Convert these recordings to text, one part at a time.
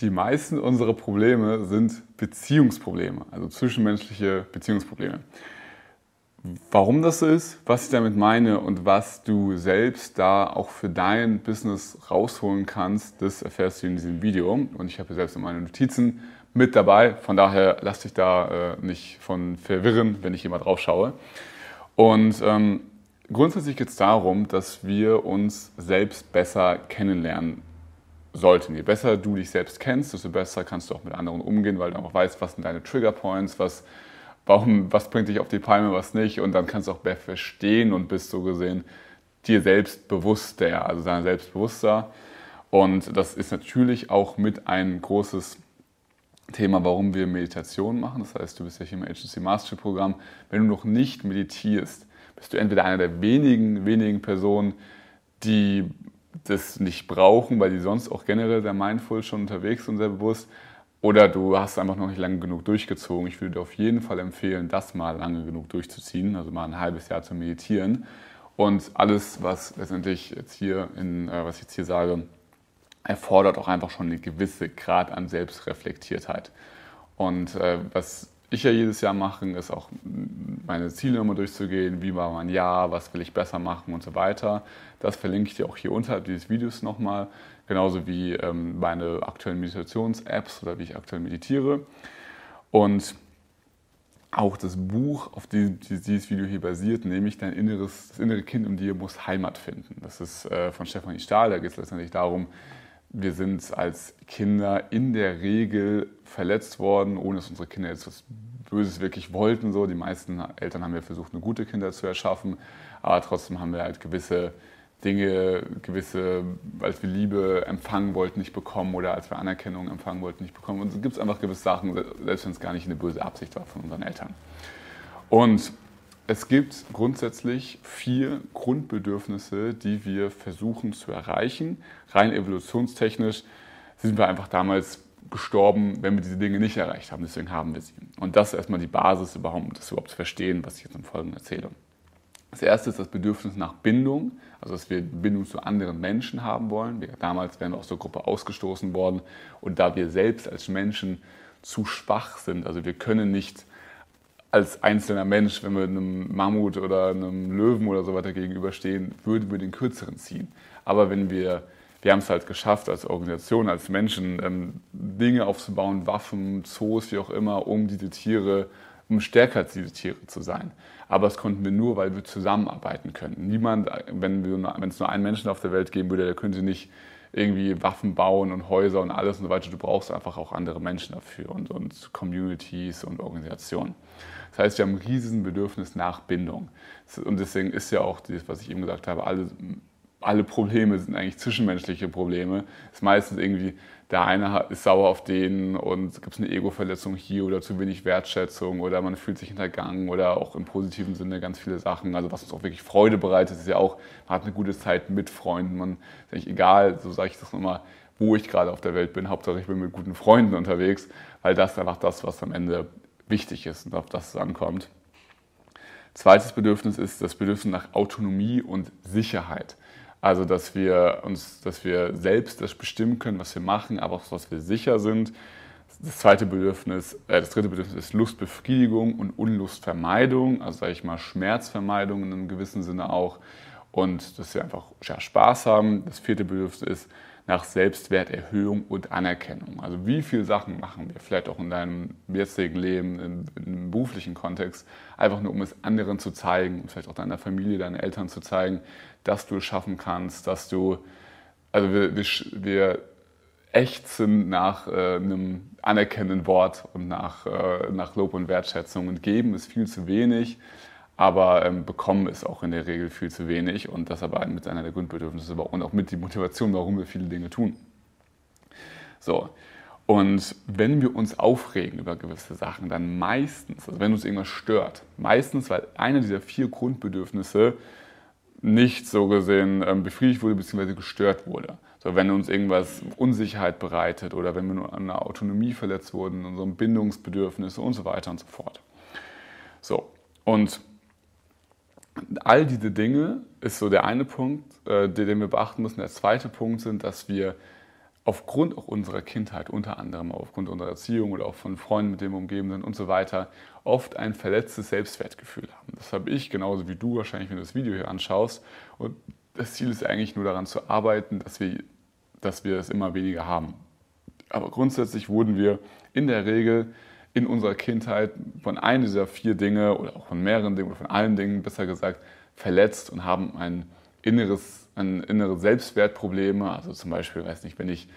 Die meisten unserer Probleme sind Beziehungsprobleme, also zwischenmenschliche Beziehungsprobleme. Warum das so ist, was ich damit meine und was du selbst da auch für dein Business rausholen kannst, das erfährst du in diesem Video. Und ich habe selbst in meine Notizen mit dabei. Von daher lass dich da äh, nicht von verwirren, wenn ich hier mal drauf schaue. Und ähm, grundsätzlich geht es darum, dass wir uns selbst besser kennenlernen sollten. Je besser du dich selbst kennst, desto besser kannst du auch mit anderen umgehen, weil du auch weißt, was sind deine Triggerpoints, was, warum, was bringt dich auf die Palme, was nicht. Und dann kannst du auch besser verstehen und bist so gesehen dir selbst bewusster, also deiner selbstbewusster. Und das ist natürlich auch mit ein großes Thema, warum wir Meditation machen. Das heißt, du bist ja hier im Agency Mastery Programm. Wenn du noch nicht meditierst, bist du entweder einer der wenigen, wenigen Personen, die das nicht brauchen, weil die sonst auch generell sehr mindful schon unterwegs sind, sehr bewusst. Oder du hast einfach noch nicht lange genug durchgezogen. Ich würde dir auf jeden Fall empfehlen, das mal lange genug durchzuziehen, also mal ein halbes Jahr zu meditieren. Und alles, was letztendlich jetzt hier in, äh, was ich jetzt hier sage, erfordert auch einfach schon eine gewisse Grad an Selbstreflektiertheit. Und äh, was ich ja jedes Jahr mache, ist auch meine Ziele nochmal durchzugehen, wie war mein Jahr, was will ich besser machen und so weiter. Das verlinke ich dir auch hier unterhalb dieses Videos nochmal, genauso wie ähm, meine aktuellen Meditations-Apps oder wie ich aktuell meditiere. Und auch das Buch, auf dem dieses Video hier basiert, nämlich dein inneres, das innere Kind in dir muss Heimat finden. Das ist äh, von Stefanie Stahl, da geht es letztendlich darum, wir sind als Kinder in der Regel verletzt worden, ohne dass unsere Kinder jetzt was Böses wirklich wollten. So. Die meisten Eltern haben ja versucht, eine gute Kinder zu erschaffen, aber trotzdem haben wir halt gewisse Dinge, gewisse, als wir Liebe empfangen wollten, nicht bekommen oder als wir Anerkennung empfangen wollten, nicht bekommen. Und es gibt einfach gewisse Sachen, selbst wenn es gar nicht eine böse Absicht war von unseren Eltern. Und es gibt grundsätzlich vier Grundbedürfnisse, die wir versuchen zu erreichen. Rein evolutionstechnisch sind wir einfach damals gestorben, wenn wir diese Dinge nicht erreicht haben. Deswegen haben wir sie. Und das ist erstmal die Basis, überhaupt, das überhaupt zu verstehen, was ich jetzt im Folgenden erzähle. Das erste ist das Bedürfnis nach Bindung, also dass wir Bindung zu anderen Menschen haben wollen. Wir, damals wären wir aus der Gruppe ausgestoßen worden und da wir selbst als Menschen zu schwach sind, also wir können nicht als einzelner Mensch, wenn wir einem Mammut oder einem Löwen oder so weiter gegenüberstehen, würden wir den kürzeren ziehen. Aber wenn wir, wir haben es halt geschafft, als Organisation, als Menschen, ähm, Dinge aufzubauen, Waffen, Zoos, wie auch immer, um diese Tiere, um stärker als diese Tiere zu sein. Aber das konnten wir nur, weil wir zusammenarbeiten können. Niemand, wenn, es nur einen Menschen auf der Welt geben würde, der könnte nicht irgendwie Waffen bauen und Häuser und alles und so weiter. Du brauchst einfach auch andere Menschen dafür und, und Communities und Organisationen. Das heißt, wir haben ein riesen Bedürfnis nach Bindung. Und deswegen ist ja auch das, was ich eben gesagt habe, alle, alle Probleme sind eigentlich zwischenmenschliche Probleme. Es ist meistens irgendwie, der eine ist sauer auf den und gibt es eine Ego-Verletzung hier oder zu wenig Wertschätzung oder man fühlt sich hintergangen oder auch im positiven Sinne ganz viele Sachen. Also was uns auch wirklich Freude bereitet, ist ja auch, man hat eine gute Zeit mit Freunden. Man ist eigentlich egal, so sage ich das nochmal, wo ich gerade auf der Welt bin. Hauptsache ich bin mit guten Freunden unterwegs, weil das ist einfach das, was am Ende wichtig ist und auf das es ankommt. Zweites Bedürfnis ist das Bedürfnis nach Autonomie und Sicherheit. Also, dass wir uns, dass wir selbst das bestimmen können, was wir machen, aber auch, dass wir sicher sind. Das zweite Bedürfnis, äh, das dritte Bedürfnis ist Lustbefriedigung und Unlustvermeidung, also sage ich mal Schmerzvermeidung in einem gewissen Sinne auch. Und dass wir einfach Spaß haben. Das vierte Bedürfnis ist nach Selbstwerterhöhung und Anerkennung. Also wie viele Sachen machen wir vielleicht auch in deinem jetzigen Leben, im, beruflichen Kontext, einfach nur um es anderen zu zeigen, vielleicht auch deiner Familie, deinen Eltern zu zeigen, dass du es schaffen kannst, dass du, also wir, wir, wir ächzen nach äh, einem anerkennenden Wort und nach, äh, nach Lob und Wertschätzung und geben ist viel zu wenig aber ähm, bekommen ist auch in der Regel viel zu wenig und das aber mit einer der Grundbedürfnisse und auch mit die Motivation, warum wir viele Dinge tun. So, und wenn wir uns aufregen über gewisse Sachen, dann meistens, also wenn uns irgendwas stört, meistens, weil einer dieser vier Grundbedürfnisse nicht so gesehen ähm, befriedigt wurde bzw. gestört wurde. So, wenn uns irgendwas Unsicherheit bereitet oder wenn wir nur an der Autonomie verletzt wurden, unserem Bindungsbedürfnisse und so weiter und so fort. So, und all diese Dinge ist so der eine Punkt, äh, den wir beachten müssen. Der zweite Punkt sind, dass wir aufgrund auch unserer Kindheit, unter anderem aufgrund unserer Erziehung oder auch von Freunden, mit denen wir umgeben sind und so weiter, oft ein verletztes Selbstwertgefühl haben. Das habe ich genauso wie du wahrscheinlich, wenn du das Video hier anschaust. Und das Ziel ist eigentlich nur daran zu arbeiten, dass wir, dass wir es immer weniger haben. Aber grundsätzlich wurden wir in der Regel in unserer Kindheit von einem dieser vier Dinge oder auch von mehreren Dingen oder von allen Dingen, besser gesagt, verletzt und haben ein inneres, ein innere Selbstwertprobleme. Also zum Beispiel, weiß nicht, wenn ich,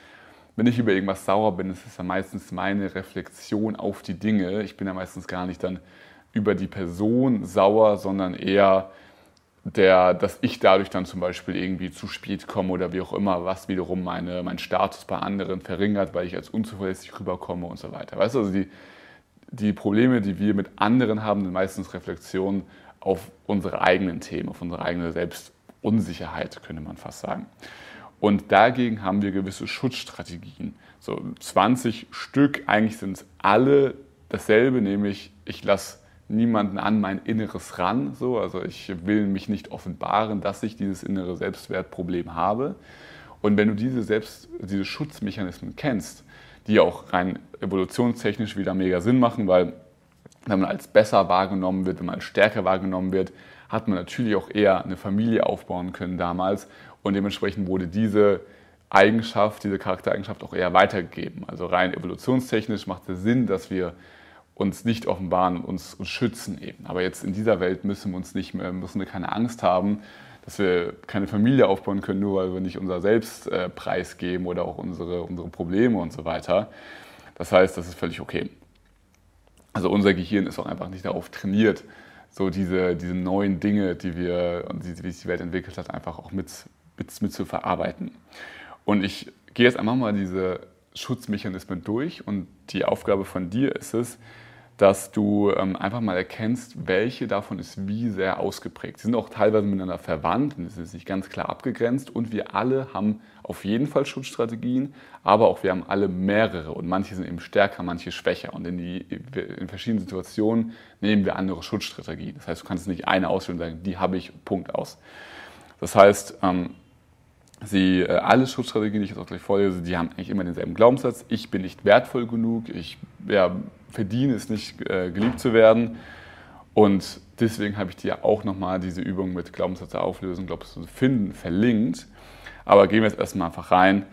wenn ich über irgendwas sauer bin, ist es ja meistens meine Reflexion auf die Dinge. Ich bin ja meistens gar nicht dann über die Person sauer, sondern eher der, dass ich dadurch dann zum Beispiel irgendwie zu spät komme oder wie auch immer, was wiederum meine, meinen Status bei anderen verringert, weil ich als unzuverlässig rüberkomme und so weiter. Weißt du, also die, die Probleme, die wir mit anderen haben, sind meistens Reflexionen auf unsere eigenen Themen, auf unsere eigene Selbstunsicherheit, könnte man fast sagen. Und dagegen haben wir gewisse Schutzstrategien. So 20 Stück, eigentlich sind es alle dasselbe, nämlich ich lasse niemanden an mein Inneres ran. So. Also ich will mich nicht offenbaren, dass ich dieses innere Selbstwertproblem habe. Und wenn du diese, Selbst, diese Schutzmechanismen kennst, die auch rein evolutionstechnisch wieder mega Sinn machen, weil wenn man als besser wahrgenommen wird, wenn man als stärker wahrgenommen wird, hat man natürlich auch eher eine Familie aufbauen können damals und dementsprechend wurde diese Eigenschaft, diese Charaktereigenschaft auch eher weitergegeben. Also rein evolutionstechnisch macht es Sinn, dass wir uns nicht offenbaren und uns, uns schützen eben. Aber jetzt in dieser Welt müssen wir uns nicht mehr, müssen wir keine Angst haben, dass wir keine Familie aufbauen können, nur weil wir nicht unser Selbst äh, preisgeben oder auch unsere, unsere Probleme und so weiter. Das heißt, das ist völlig okay. Also unser Gehirn ist auch einfach nicht darauf trainiert, so diese, diese neuen Dinge, die wir und die, wie sich die Welt entwickelt hat, einfach auch mit, mit, mit zu verarbeiten. Und ich gehe jetzt einfach mal diese Schutzmechanismen durch und die Aufgabe von dir ist es, dass du ähm, einfach mal erkennst, welche davon ist wie sehr ausgeprägt. Sie sind auch teilweise miteinander verwandt und es ist nicht ganz klar abgegrenzt und wir alle haben auf jeden Fall Schutzstrategien, aber auch wir haben alle mehrere und manche sind eben stärker, manche schwächer und in, die, in verschiedenen Situationen nehmen wir andere Schutzstrategien. Das heißt, du kannst nicht eine auswählen und sagen, die habe ich, Punkt aus. Das heißt, ähm, Sie, äh, alle Schutzstrategien, die ich jetzt auch gleich vorlese, die haben eigentlich immer denselben Glaubenssatz. Ich bin nicht wertvoll genug, ich ja, verdiene es nicht, äh, geliebt zu werden. Und deswegen habe ich dir auch nochmal diese Übung mit Glaubenssätze auflösen, Glaubenssätze finden, verlinkt. Aber gehen wir jetzt erstmal einfach rein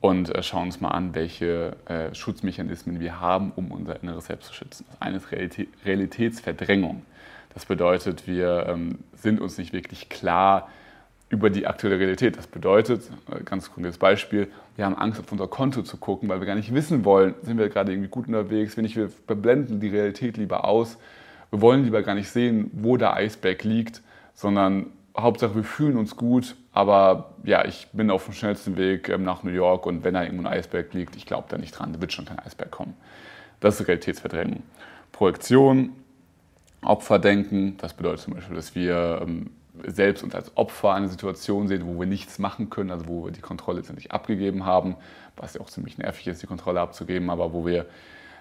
und äh, schauen uns mal an, welche Schutzmechanismen wir haben, um unser inneres Selbst zu schützen. Das eine ist Realität, Realitätsverdrängung. Das bedeutet, wir ähm, sind uns nicht wirklich klar, über die aktuelle Realität. Das bedeutet, äh, ganz konkretes Beispiel, wir haben Angst, auf unser Konto zu gucken, weil wir gar nicht wissen wollen, sind wir gerade irgendwie gut unterwegs, wenn nicht, wir blenden die Realität lieber aus. Wir wollen lieber gar nicht sehen, wo der Eisberg liegt, sondern Hauptsache, wir fühlen uns gut, aber ja, ich bin auf dem schnellsten Weg ähm, nach New York und wenn da irgendwo ein Eisberg liegt, ich glaube da nicht dran, da wird schon kein Eisberg kommen. Das ist Realitätsverdrängung. Projektion, Opferdenken, das bedeutet zum Beispiel, dass wir ähm, selbst uns als Opfer eine Situation sehen, wo wir nichts machen können, also wo wir die Kontrolle letztendlich abgegeben haben, was ja auch ziemlich nervig ist, die Kontrolle abzugeben, aber wo wir,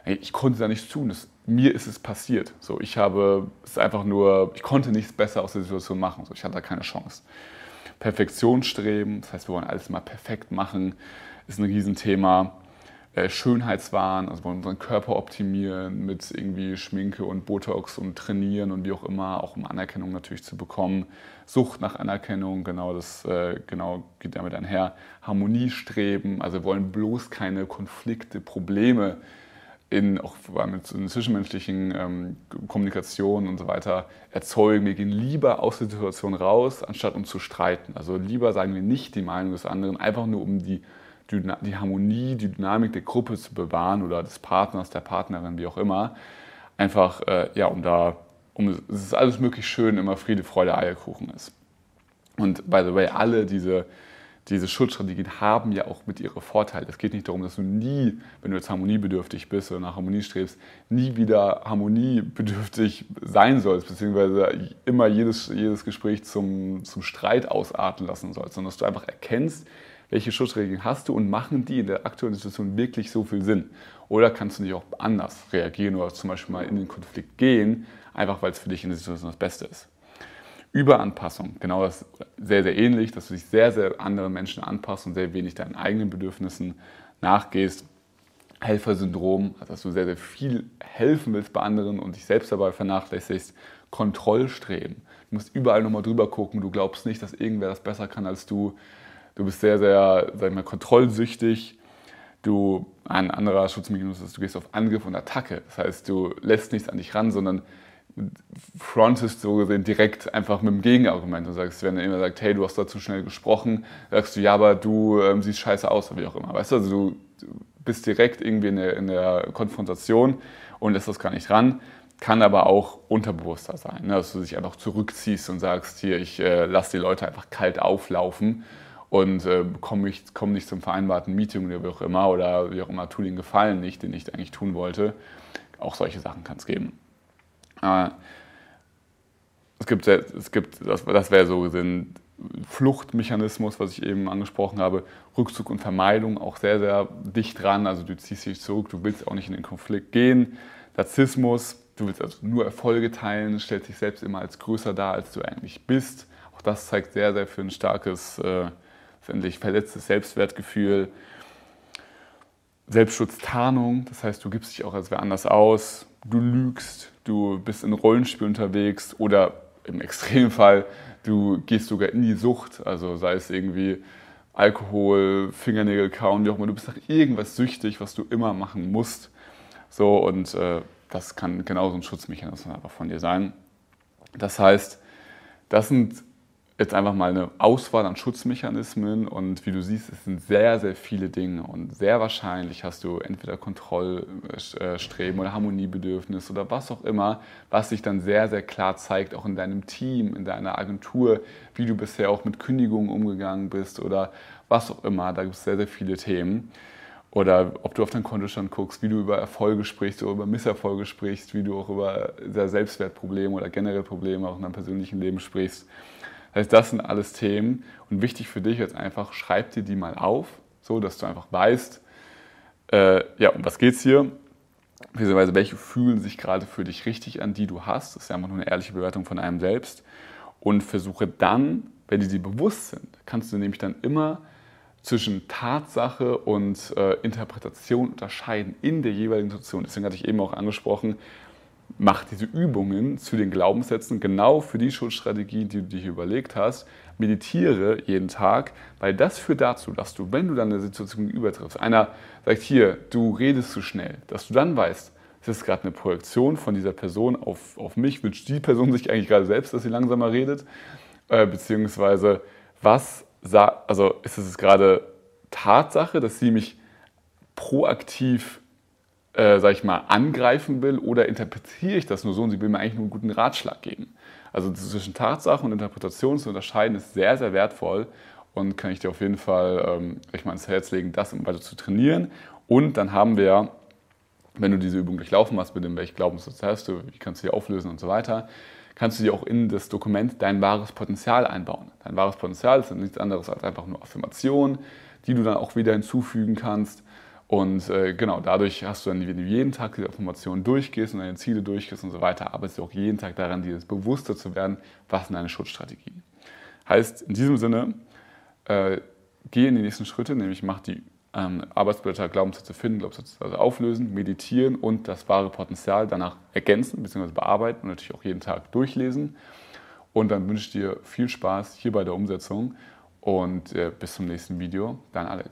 ich konnte da nichts tun, das, mir ist es passiert. So, ich habe es einfach nur, ich konnte nichts besser aus der Situation machen, so, ich hatte da keine Chance. Perfektionsstreben, das heißt, wir wollen alles mal perfekt machen, ist ein Riesenthema. Äh, Schönheitswahn, also wollen unseren Körper optimieren mit irgendwie Schminke und Botox und trainieren und wie auch immer, auch um Anerkennung natürlich zu bekommen. Sucht nach Anerkennung, genau das äh, genau geht damit einher. Harmoniestreben, also wir wollen bloß keine Konflikte, Probleme in auch in zwischenmenschlichen ähm, Kommunikation und so weiter erzeugen. Wir gehen lieber aus der Situation raus, anstatt uns zu streiten. Also lieber sagen wir nicht die Meinung des anderen, einfach nur um die die Harmonie, die Dynamik der Gruppe zu bewahren oder des Partners, der Partnerin, wie auch immer. Einfach, äh, ja, um da, um, es ist alles möglich schön, immer Friede, Freude, Eierkuchen ist. Und by the way, alle diese, diese Schutzstrategien haben ja auch mit ihre Vorteile. Es geht nicht darum, dass du nie, wenn du jetzt harmoniebedürftig bist oder nach Harmonie strebst, nie wieder harmoniebedürftig sein sollst, beziehungsweise immer jedes, jedes Gespräch zum, zum Streit ausarten lassen sollst, sondern dass du einfach erkennst, welche Schutzregeln hast du und machen die in der aktuellen Situation wirklich so viel Sinn? Oder kannst du nicht auch anders reagieren oder zum Beispiel mal in den Konflikt gehen, einfach weil es für dich in der Situation das Beste ist? Überanpassung, genau das sehr, sehr ähnlich, dass du dich sehr, sehr anderen Menschen anpasst und sehr wenig deinen eigenen Bedürfnissen nachgehst. Helfersyndrom, also dass du sehr, sehr viel helfen willst bei anderen und dich selbst dabei vernachlässigst. Kontrollstreben. Du musst überall nochmal drüber gucken. Du glaubst nicht, dass irgendwer das besser kann als du. Du bist sehr, sehr, sag ich mal, kontrollsüchtig. Du, ein anderer Schutzmechanismus ist, du gehst auf Angriff und Attacke. Das heißt, du lässt nichts an dich ran, sondern frontest so gesehen direkt einfach mit dem Gegenargument und sagst, wenn er immer sagt, hey, du hast da zu schnell gesprochen, sagst du, ja, aber du ähm, siehst scheiße aus oder wie auch immer. Weißt du, also du bist direkt irgendwie in der, in der Konfrontation und lässt das gar nicht ran. Kann aber auch unterbewusster sein, ne? dass du dich einfach zurückziehst und sagst, hier, ich äh, lasse die Leute einfach kalt auflaufen und äh, komme komm nicht zum vereinbarten Meeting oder wie auch immer oder wie auch immer, tu den Gefallen nicht, den ich eigentlich tun wollte. Auch solche Sachen kann es geben. Äh, es gibt, es gibt das, das wäre so gesehen Fluchtmechanismus, was ich eben angesprochen habe, Rückzug und Vermeidung auch sehr, sehr dicht dran. Also du ziehst dich zurück, du willst auch nicht in den Konflikt gehen. Narzissmus, du willst also nur Erfolge teilen, stellst dich selbst immer als größer dar, als du eigentlich bist. Auch das zeigt sehr, sehr für ein starkes, äh, finde ich, verletztes Selbstwertgefühl. Selbstschutztarnung, das heißt, du gibst dich auch als wer anders aus, du lügst, du bist in Rollenspiel unterwegs oder im Extremfall, du gehst sogar in die Sucht, also sei es irgendwie Alkohol, Fingernägel kauen, wie auch immer, du bist nach irgendwas süchtig, was du immer machen musst. So, und äh, das kann genauso ein Schutzmechanismus einfach von dir sein. Das heißt, das sind jetzt einfach mal eine Auswahl an Schutzmechanismen und wie du siehst, es sind sehr, sehr viele Dinge und sehr wahrscheinlich hast du entweder Kontrollstreben oder Harmoniebedürfnis oder was auch immer, was sich dann sehr, sehr klar zeigt, auch in deinem Team, in deiner Agentur, wie du bisher auch mit Kündigungen umgegangen bist oder was auch immer. Da gibt es sehr, sehr viele Themen. Oder ob du auf deinen Kontostand guckst, wie du über Erfolge sprichst oder über Misserfolge sprichst, wie du auch über Selbstwertprobleme oder generell Probleme auch in deinem persönlichen Leben sprichst. Das heißt, das sind alles Themen und wichtig für dich jetzt einfach, schreib dir die mal auf, so dass du einfach weißt, äh, ja, um was geht's hier? Beziehungsweise welche fühlen sich gerade für dich richtig an, die du hast. Das ist ja einfach nur eine ehrliche Bewertung von einem selbst. Und versuche dann, wenn die dir bewusst sind, kannst du nämlich dann immer zwischen Tatsache und äh, Interpretation unterscheiden in der jeweiligen Situation. Deswegen hatte ich eben auch angesprochen, mach diese Übungen zu den Glaubenssätzen genau für die Schutzstrategie, die du dir überlegt hast. Meditiere jeden Tag, weil das führt dazu, dass du, wenn du dann eine Situation übertriffst, einer sagt hier, du redest zu schnell, dass du dann weißt, es ist gerade eine Projektion von dieser Person auf, auf mich, wünscht die Person sich eigentlich gerade selbst, dass sie langsamer redet, äh, beziehungsweise was, also ist es gerade Tatsache, dass sie mich proaktiv äh, sag ich mal, angreifen will oder interpretiere ich das nur so und sie will mir eigentlich nur einen guten Ratschlag geben. Also zwischen Tatsache und Interpretation zu unterscheiden ist sehr, sehr wertvoll und kann ich dir auf jeden Fall ähm, ich mal ins Herz legen, das immer weiter zu trainieren. Und dann haben wir, wenn du diese Übung durchlaufen hast, mit dem welchen Glaubenssatz hast du, wie kannst du die auflösen und so weiter, kannst du dir auch in das Dokument dein wahres Potenzial einbauen. Dein wahres Potenzial ist nichts anderes als einfach nur Affirmationen, die du dann auch wieder hinzufügen kannst und äh, genau, dadurch hast du dann, wenn du jeden Tag diese Informationen durchgehst und deine Ziele durchgehst und so weiter, arbeitest du auch jeden Tag daran, dir bewusster zu werden, was sind deine Schutzstrategien. Heißt, in diesem Sinne, äh, geh in die nächsten Schritte, nämlich mach die ähm, Arbeitsblätter Glaubenssätze finden, Glaubenssätze also auflösen, meditieren und das wahre Potenzial danach ergänzen bzw. bearbeiten und natürlich auch jeden Tag durchlesen. Und dann wünsche ich dir viel Spaß hier bei der Umsetzung und äh, bis zum nächsten Video. Dein Alex.